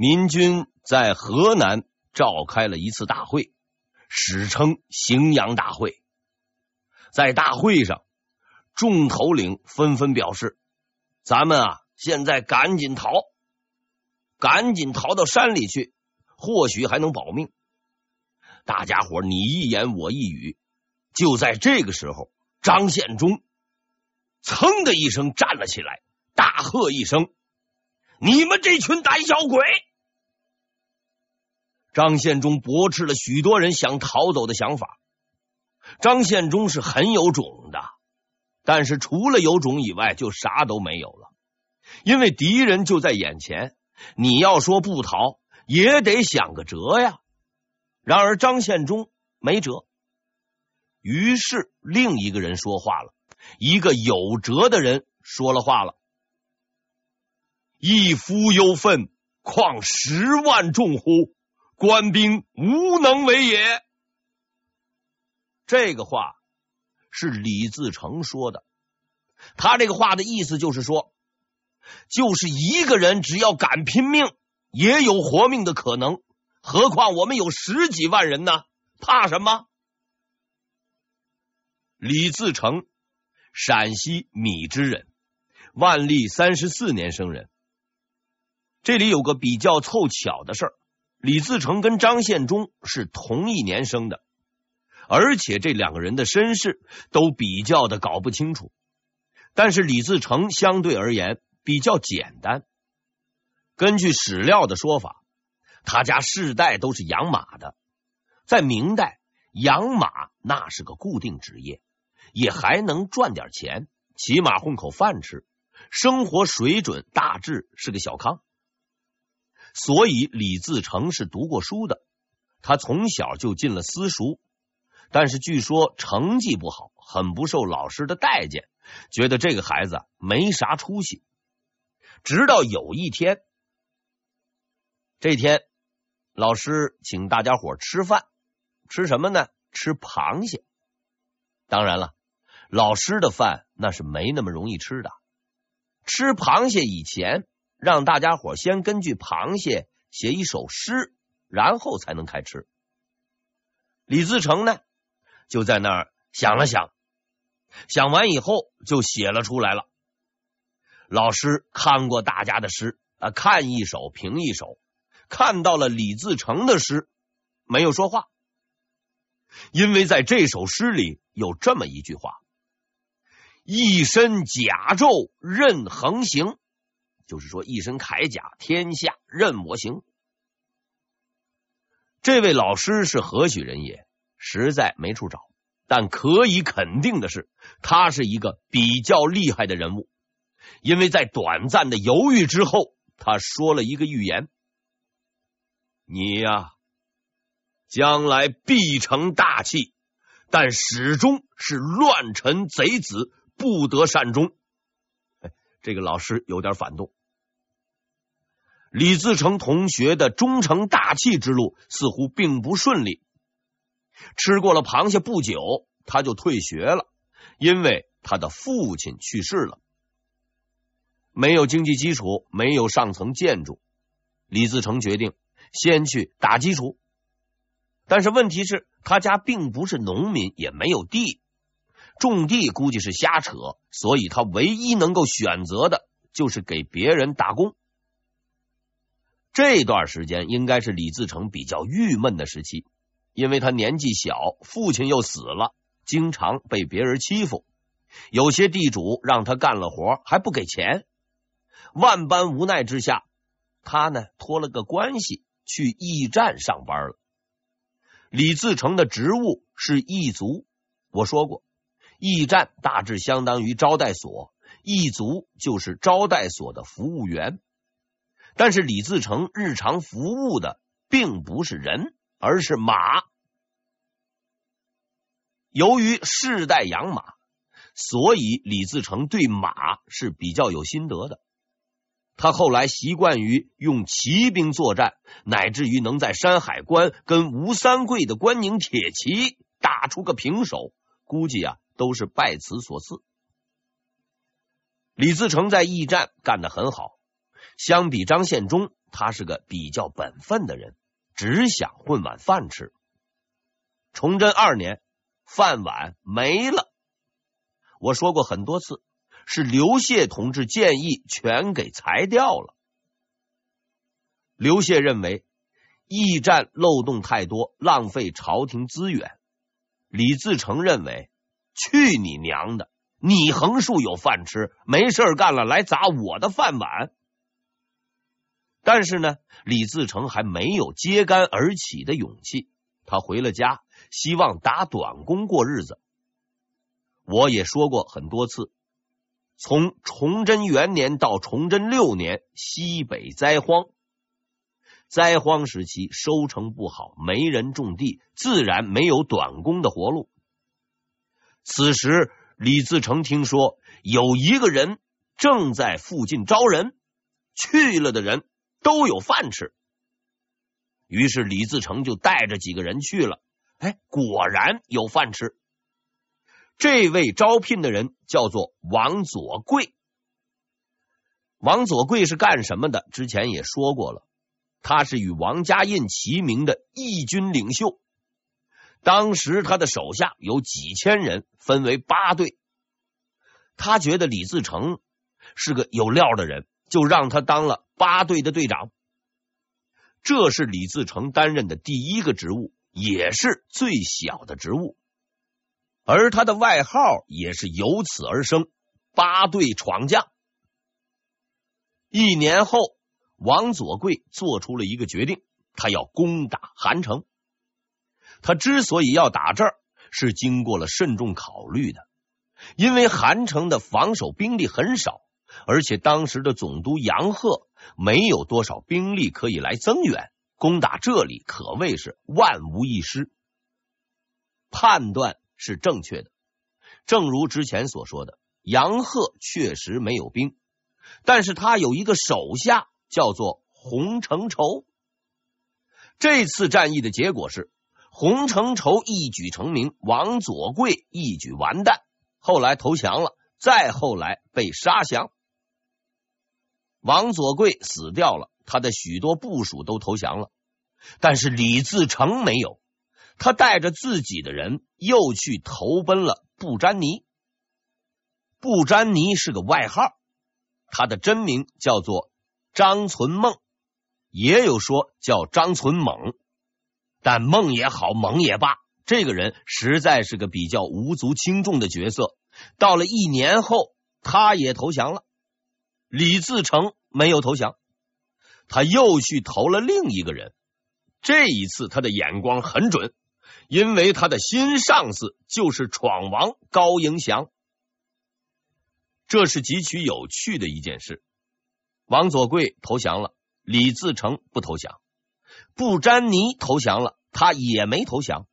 民军在河南召开了一次大会，史称荥阳大会。在大会上，众头领纷纷表示：“咱们啊，现在赶紧逃，赶紧逃到山里去，或许还能保命。”大家伙你一言我一语。就在这个时候，张献忠噌的一声站了起来，大喝一声：“你们这群胆小鬼！”张献忠驳斥了许多人想逃走的想法。张献忠是很有种的，但是除了有种以外，就啥都没有了。因为敌人就在眼前，你要说不逃，也得想个辙呀。然而张献忠没辙，于是另一个人说话了，一个有辙的人说了话了：“一夫忧愤，况十万众乎？官兵无能为也。”这个话是李自成说的，他这个话的意思就是说，就是一个人只要敢拼命，也有活命的可能。何况我们有十几万人呢，怕什么？李自成，陕西米脂人，万历三十四年生人。这里有个比较凑巧的事儿，李自成跟张献忠是同一年生的，而且这两个人的身世都比较的搞不清楚。但是李自成相对而言比较简单，根据史料的说法。他家世代都是养马的，在明代养马那是个固定职业，也还能赚点钱，起码混口饭吃，生活水准大致是个小康。所以李自成是读过书的，他从小就进了私塾，但是据说成绩不好，很不受老师的待见，觉得这个孩子没啥出息。直到有一天，这天。老师请大家伙吃饭，吃什么呢？吃螃蟹。当然了，老师的饭那是没那么容易吃的。吃螃蟹以前，让大家伙先根据螃蟹写一首诗，然后才能开吃。李自成呢，就在那儿想了想，想完以后就写了出来了。老师看过大家的诗啊，看一首评一首。看到了李自成的诗，没有说话，因为在这首诗里有这么一句话：“一身甲胄任横行”，就是说一身铠甲，天下任我行。这位老师是何许人也？实在没处找，但可以肯定的是，他是一个比较厉害的人物，因为在短暂的犹豫之后，他说了一个预言。你呀、将来必成大器，但始终是乱臣贼子，不得善终。这个老师有点反动。李自成同学的终成大器之路似乎并不顺利。吃过了螃蟹不久，他就退学了，因为他的父亲去世了。没有经济基础，没有上层建筑，李自成决定。先去打基础，但是问题是他家并不是农民，也没有地，种地估计是瞎扯，所以他唯一能够选择的就是给别人打工。这段时间应该是李自成比较郁闷的时期，因为他年纪小，父亲又死了，经常被别人欺负，有些地主让他干了活还不给钱，万般无奈之下，他呢托了个关系。去驿站上班了。李自成的职务是驿卒。我说过，驿站大致相当于招待所，驿卒就是招待所的服务员。但是李自成日常服务的并不是人，而是马。由于世代养马，所以李自成对马是比较有心得的。他后来习惯于用骑兵作战，乃至于能在山海关跟吴三桂的关宁铁骑打出个平手，估计啊都是拜此所赐。李自成在驿站干得很好，相比张献忠，他是个比较本分的人，只想混碗饭吃。崇祯二年，饭碗没了。我说过很多次，是刘谢同志建议全给裁掉了。刘谢认为驿站漏洞太多，浪费朝廷资源。李自成认为去你娘的，你横竖有饭吃，没事干了来砸我的饭碗。但是呢，李自成还没有揭竿而起的勇气。他回了家，希望打短工过日子。我也说过很多次，从崇祯元年到崇祯六年，西北灾荒，灾荒时期收成不好，没人种地，自然没有短工的活路。此时，李自成听说有一个人正在附近招人，去了的人都有饭吃，于是李自成就带着几个人去了。哎，果然有饭吃。这位招聘的人叫做王佐贵。王佐贵是干什么的？之前也说过了，他是与王家印齐名的义军领袖。当时他的手下有几千人，分为八队。他觉得李自成是个有料的人，就让他当了八队的队长。这是李自成担任的第一个职务，也是最小的职务。而他的外号也是由此而生——八队闯将。一年后，王佐贵做出了一个决定，他要攻打韩城。他之所以要打这儿，是经过了慎重考虑的，因为韩城的防守兵力很少，而且当时的总督杨贺没有多少兵力可以来增援，攻打这里可谓是万无一失。判断。是正确的，正如之前所说的，杨贺确实没有兵，但是他有一个手下叫做洪承畴。这次战役的结果是，洪承畴一举成名，王佐贵一举完蛋，后来投降了，再后来被杀降。王佐贵死掉了，他的许多部属都投降了，但是李自成没有。他带着自己的人又去投奔了不沾泥。不沾泥是个外号，他的真名叫做张存梦，也有说叫张存猛，但梦也好，猛也罢，这个人实在是个比较无足轻重的角色。到了一年后，他也投降了。李自成没有投降，他又去投了另一个人。这一次，他的眼光很准。因为他的新上司就是闯王高迎祥，这是极其有趣的一件事。王佐贵投降了，李自成不投降；不沾泥投降了，他也没投降。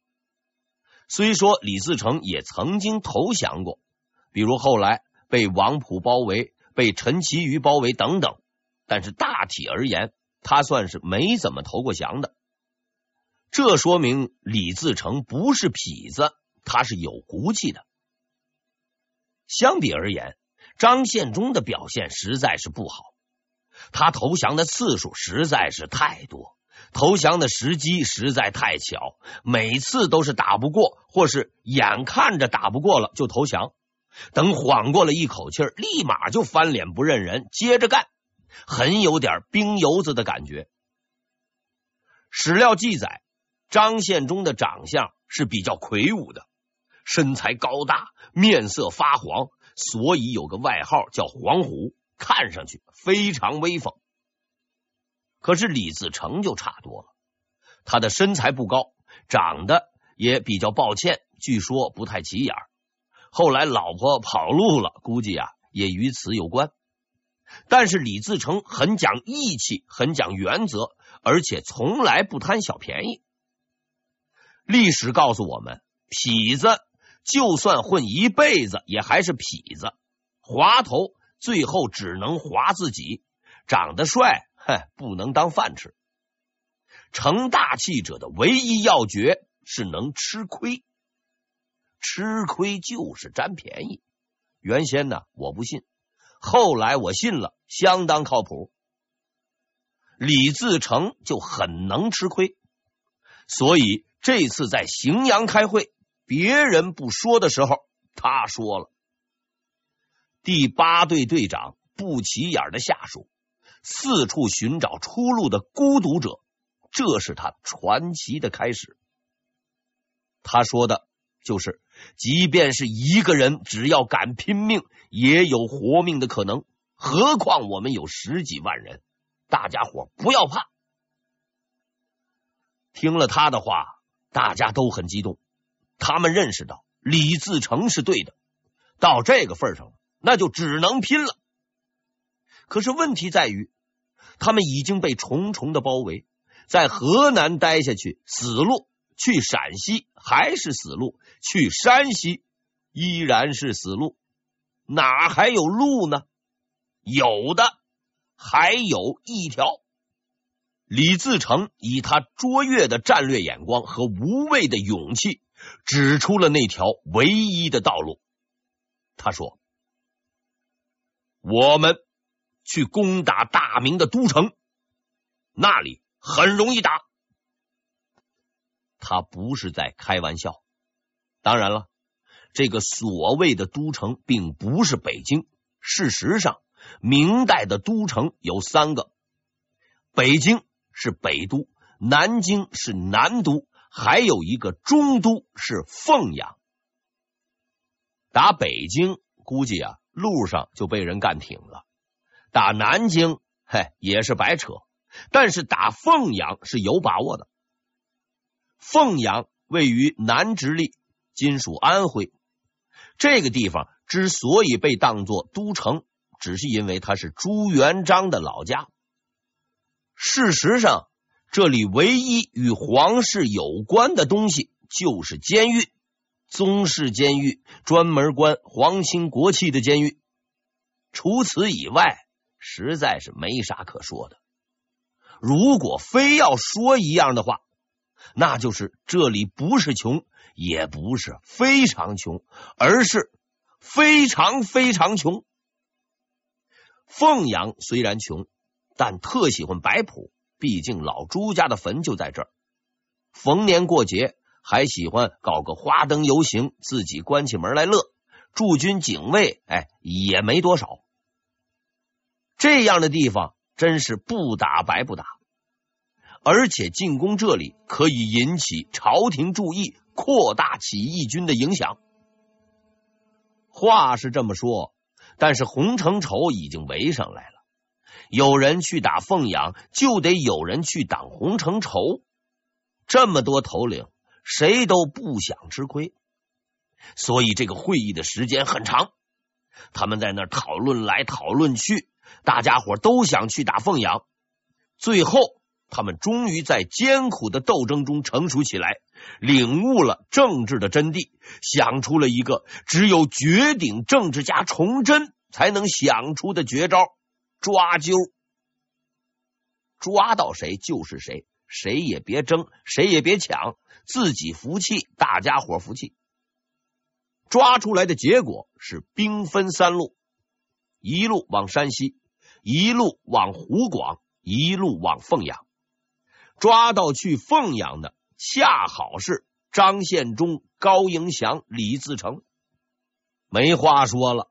虽说李自成也曾经投降过，比如后来被王普包围、被陈其瑜包围等等，但是大体而言，他算是没怎么投过降的。这说明李自成不是痞子，他是有骨气的。相比而言，张献忠的表现实在是不好。他投降的次数实在是太多，投降的时机实在太巧，每次都是打不过，或是眼看着打不过了就投降，等缓过了一口气儿，立马就翻脸不认人，接着干，很有点兵油子的感觉。史料记载。张献忠的长相是比较魁梧的，身材高大，面色发黄，所以有个外号叫“黄虎”，看上去非常威风。可是李自成就差多了，他的身材不高，长得也比较抱歉，据说不太起眼。后来老婆跑路了，估计啊也与此有关。但是李自成很讲义气，很讲原则，而且从来不贪小便宜。历史告诉我们，痞子就算混一辈子，也还是痞子。滑头最后只能滑自己。长得帅，哼，不能当饭吃。成大器者的唯一要诀是能吃亏。吃亏就是占便宜。原先呢，我不信，后来我信了，相当靠谱。李自成就很能吃亏。所以这次在荥阳开会，别人不说的时候，他说了。第八队队长不起眼的下属，四处寻找出路的孤独者，这是他传奇的开始。他说的就是，即便是一个人，只要敢拼命，也有活命的可能。何况我们有十几万人，大家伙不要怕。听了他的话，大家都很激动。他们认识到李自成是对的，到这个份上了。那就只能拼了。可是问题在于，他们已经被重重的包围，在河南待下去死路，去陕西还是死路，去山西依然是死路，哪还有路呢？有的，还有一条。李自成以他卓越的战略眼光和无畏的勇气，指出了那条唯一的道路。他说。我们去攻打大明的都城，那里很容易打。他不是在开玩笑。当然了，这个所谓的都城并不是北京。事实上，明代的都城有三个：北京是北都，南京是南都，还有一个中都是凤阳。打北京，估计啊。路上就被人干挺了，打南京，嘿，也是白扯。但是打凤阳是有把握的。凤阳位于南直隶，今属安徽。这个地方之所以被当作都城，只是因为它是朱元璋的老家。事实上，这里唯一与皇室有关的东西就是监狱。宗室监狱，专门关皇亲国戚的监狱。除此以外，实在是没啥可说的。如果非要说一样的话，那就是这里不是穷，也不是非常穷，而是非常非常穷。凤阳虽然穷，但特喜欢摆谱，毕竟老朱家的坟就在这儿。逢年过节。还喜欢搞个花灯游行，自己关起门来乐。驻军警卫，哎，也没多少。这样的地方真是不打白不打，而且进攻这里可以引起朝廷注意，扩大起义军的影响。话是这么说，但是洪承畴已经围上来了。有人去打凤阳，就得有人去挡洪承畴。这么多头领。谁都不想吃亏，所以这个会议的时间很长。他们在那儿讨论来讨论去，大家伙都想去打凤阳。最后，他们终于在艰苦的斗争中成熟起来，领悟了政治的真谛，想出了一个只有绝顶政治家崇祯才能想出的绝招——抓阄。抓到谁就是谁。谁也别争，谁也别抢，自己服气，大家伙服气。抓出来的结果是兵分三路：一路往山西，一路往湖广，一路往凤阳。抓到去凤阳的，恰好是张献忠、高迎祥、李自成。没话说了。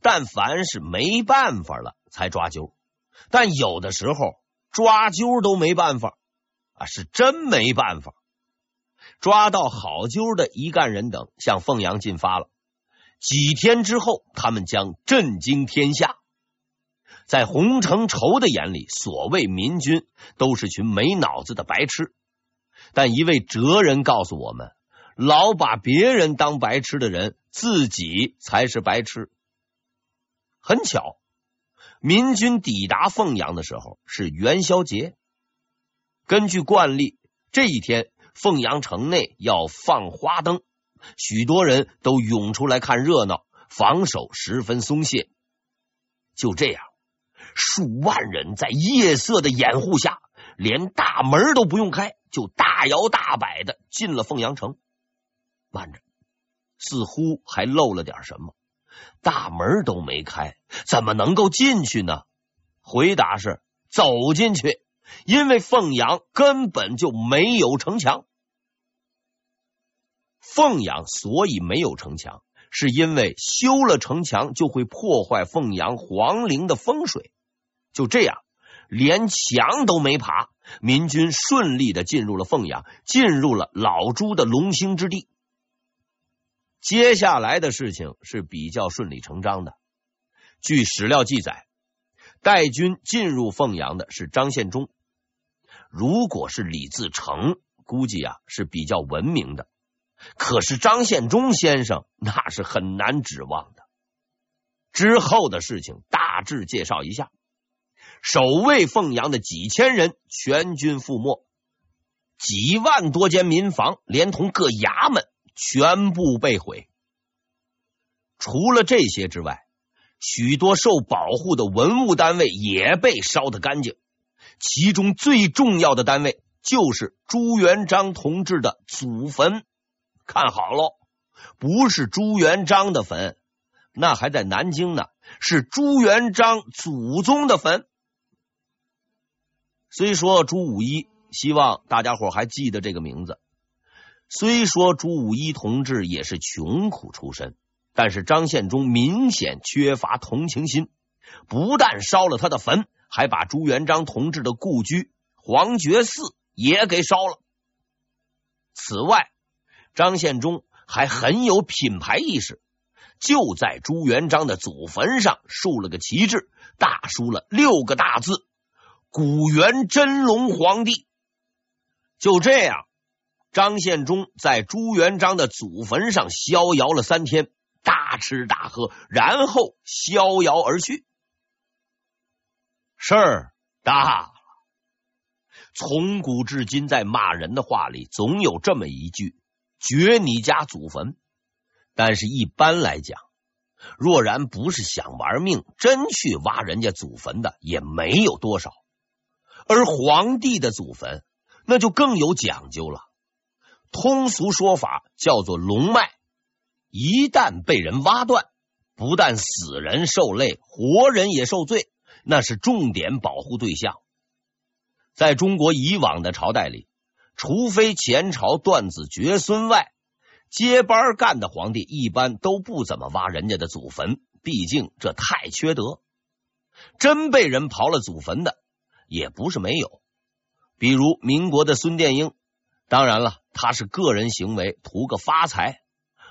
但凡是没办法了，才抓阄。但有的时候。抓阄都没办法啊，是真没办法。抓到好阄的一干人等向凤阳进发了。几天之后，他们将震惊天下。在洪承畴的眼里，所谓民军都是群没脑子的白痴。但一位哲人告诉我们：老把别人当白痴的人，自己才是白痴。很巧。民军抵达凤阳的时候是元宵节。根据惯例，这一天凤阳城内要放花灯，许多人都涌出来看热闹，防守十分松懈。就这样，数万人在夜色的掩护下，连大门都不用开，就大摇大摆的进了凤阳城。慢着，似乎还漏了点什么。大门都没开，怎么能够进去呢？回答是走进去，因为凤阳根本就没有城墙。凤阳所以没有城墙，是因为修了城墙就会破坏凤阳皇陵的风水。就这样，连墙都没爬，民军顺利的进入了凤阳，进入了老朱的龙兴之地。接下来的事情是比较顺理成章的。据史料记载，带军进入凤阳的是张献忠。如果是李自成，估计啊是比较文明的。可是张献忠先生那是很难指望的。之后的事情大致介绍一下：守卫凤阳的几千人全军覆没，几万多间民房连同各衙门全部被毁。除了这些之外，许多受保护的文物单位也被烧得干净。其中最重要的单位就是朱元璋同志的祖坟。看好喽，不是朱元璋的坟，那还在南京呢，是朱元璋祖宗的坟。虽说朱五一，希望大家伙还记得这个名字。虽说朱五一同志也是穷苦出身，但是张献忠明显缺乏同情心，不但烧了他的坟，还把朱元璋同志的故居黄觉寺也给烧了。此外，张献忠还很有品牌意识，就在朱元璋的祖坟上竖了个旗帜，大书了六个大字：“古元真龙皇帝。”就这样，张献忠在朱元璋的祖坟上逍遥了三天，大吃大喝，然后逍遥而去。事儿大了。从古至今，在骂人的话里，总有这么一句。掘你家祖坟，但是一般来讲，若然不是想玩命，真去挖人家祖坟的也没有多少。而皇帝的祖坟，那就更有讲究了。通俗说法叫做龙脉，一旦被人挖断，不但死人受累，活人也受罪，那是重点保护对象。在中国以往的朝代里。除非前朝断子绝孙外，接班干的皇帝一般都不怎么挖人家的祖坟，毕竟这太缺德。真被人刨了祖坟的也不是没有，比如民国的孙殿英。当然了，他是个人行为，图个发财。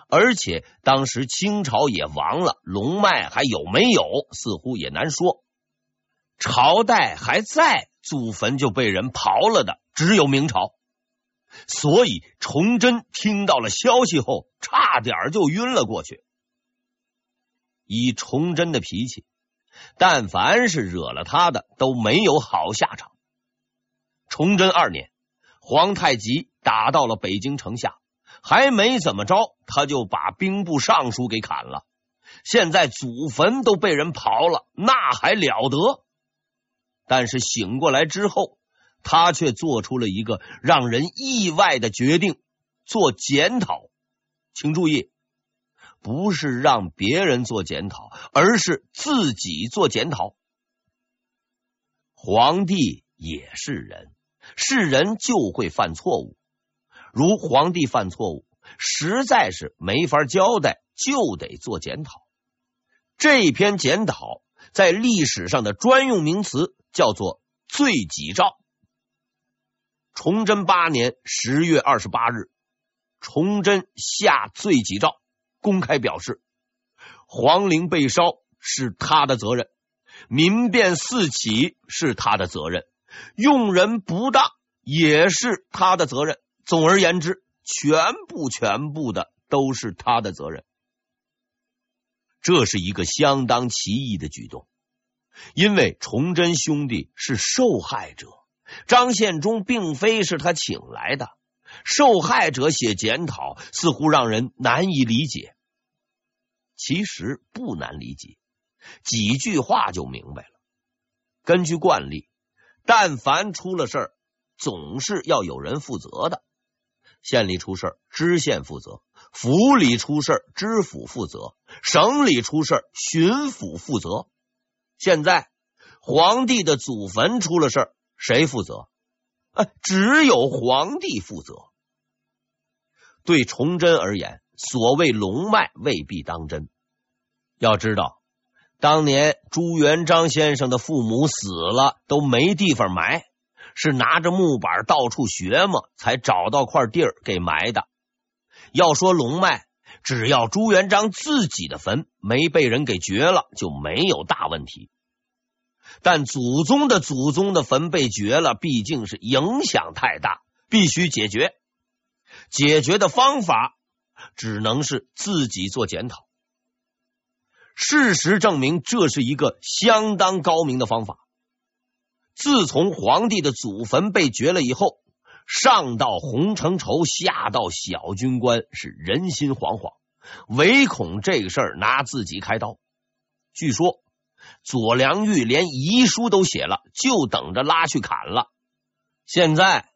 而且当时清朝也亡了，龙脉还有没有，似乎也难说。朝代还在，祖坟就被人刨了的，只有明朝。所以，崇祯听到了消息后，差点就晕了过去。以崇祯的脾气，但凡是惹了他的，都没有好下场。崇祯二年，皇太极打到了北京城下，还没怎么着，他就把兵部尚书给砍了。现在祖坟都被人刨了，那还了得？但是醒过来之后。他却做出了一个让人意外的决定，做检讨。请注意，不是让别人做检讨，而是自己做检讨。皇帝也是人，是人就会犯错误。如皇帝犯错误，实在是没法交代，就得做检讨。这篇检讨在历史上的专用名词叫做罪己诏。崇祯八年十月二十八日，崇祯下罪己诏，公开表示，皇陵被烧是他的责任，民变四起是他的责任，用人不当也是他的责任。总而言之，全部全部的都是他的责任。这是一个相当奇异的举动，因为崇祯兄弟是受害者。张献忠并非是他请来的，受害者写检讨，似乎让人难以理解。其实不难理解，几句话就明白了。根据惯例，但凡出了事儿，总是要有人负责的。县里出事儿，知县负责；府里出事儿，知府负责；省里出事儿，巡抚负责。现在。皇帝的祖坟出了事儿，谁负责？啊，只有皇帝负责。对崇祯而言，所谓龙脉未必当真。要知道，当年朱元璋先生的父母死了，都没地方埋，是拿着木板到处掘嘛，才找到块地儿给埋的。要说龙脉，只要朱元璋自己的坟没被人给掘了，就没有大问题。但祖宗的祖宗的坟被掘了，毕竟是影响太大，必须解决。解决的方法只能是自己做检讨。事实证明，这是一个相当高明的方法。自从皇帝的祖坟被掘了以后，上到洪承畴，下到小军官，是人心惶惶，唯恐这个事儿拿自己开刀。据说左良玉连遗书都写了，就等着拉去砍了。现在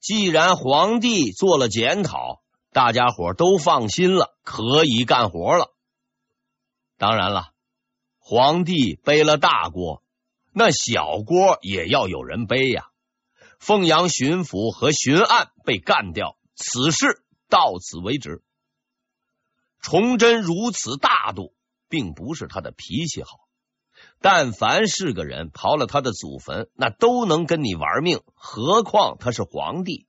既然皇帝做了检讨，大家伙都放心了，可以干活了。当然了，皇帝背了大锅。那小锅也要有人背呀！凤阳巡抚和巡按被干掉，此事到此为止。崇祯如此大度，并不是他的脾气好。但凡是个人刨了他的祖坟，那都能跟你玩命，何况他是皇帝？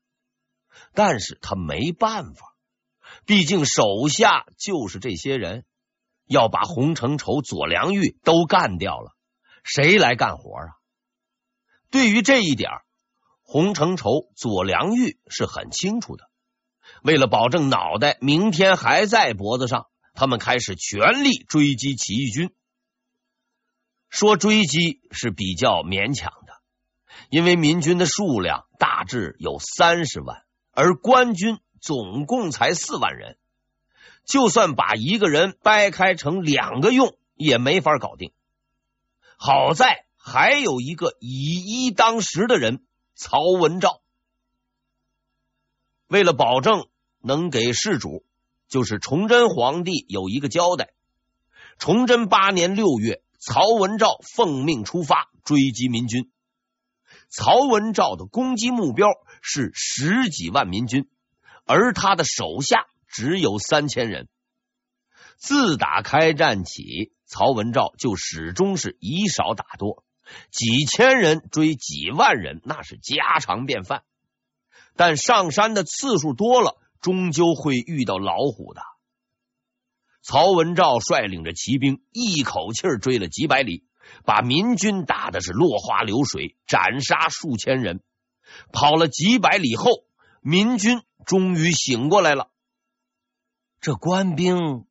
但是他没办法，毕竟手下就是这些人，要把洪承畴、左良玉都干掉了。谁来干活啊？对于这一点，洪承畴、左良玉是很清楚的。为了保证脑袋明天还在脖子上，他们开始全力追击起义军。说追击是比较勉强的，因为民军的数量大致有三十万，而官军总共才四万人，就算把一个人掰开成两个用，也没法搞定。好在还有一个以一当十的人，曹文照。为了保证能给事主，就是崇祯皇帝有一个交代，崇祯八年六月，曹文照奉命出发追击民军。曹文照的攻击目标是十几万民军，而他的手下只有三千人。自打开战起，曹文照就始终是以少打多，几千人追几万人，那是家常便饭。但上山的次数多了，终究会遇到老虎的。曹文照率领着骑兵，一口气追了几百里，把民军打的是落花流水，斩杀数千人。跑了几百里后，民军终于醒过来了。这官兵。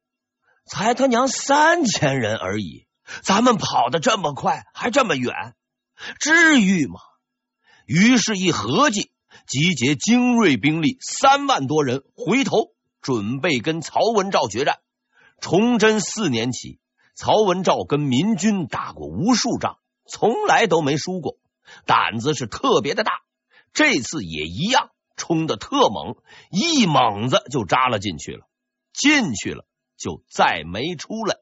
才他娘三千人而已，咱们跑的这么快，还这么远，至于吗？于是，一合计，集结精锐兵力三万多人，回头准备跟曹文照决战。崇祯四年起，曹文照跟民军打过无数仗，从来都没输过，胆子是特别的大。这次也一样，冲的特猛，一猛子就扎了进去了，进去了。就再没出来。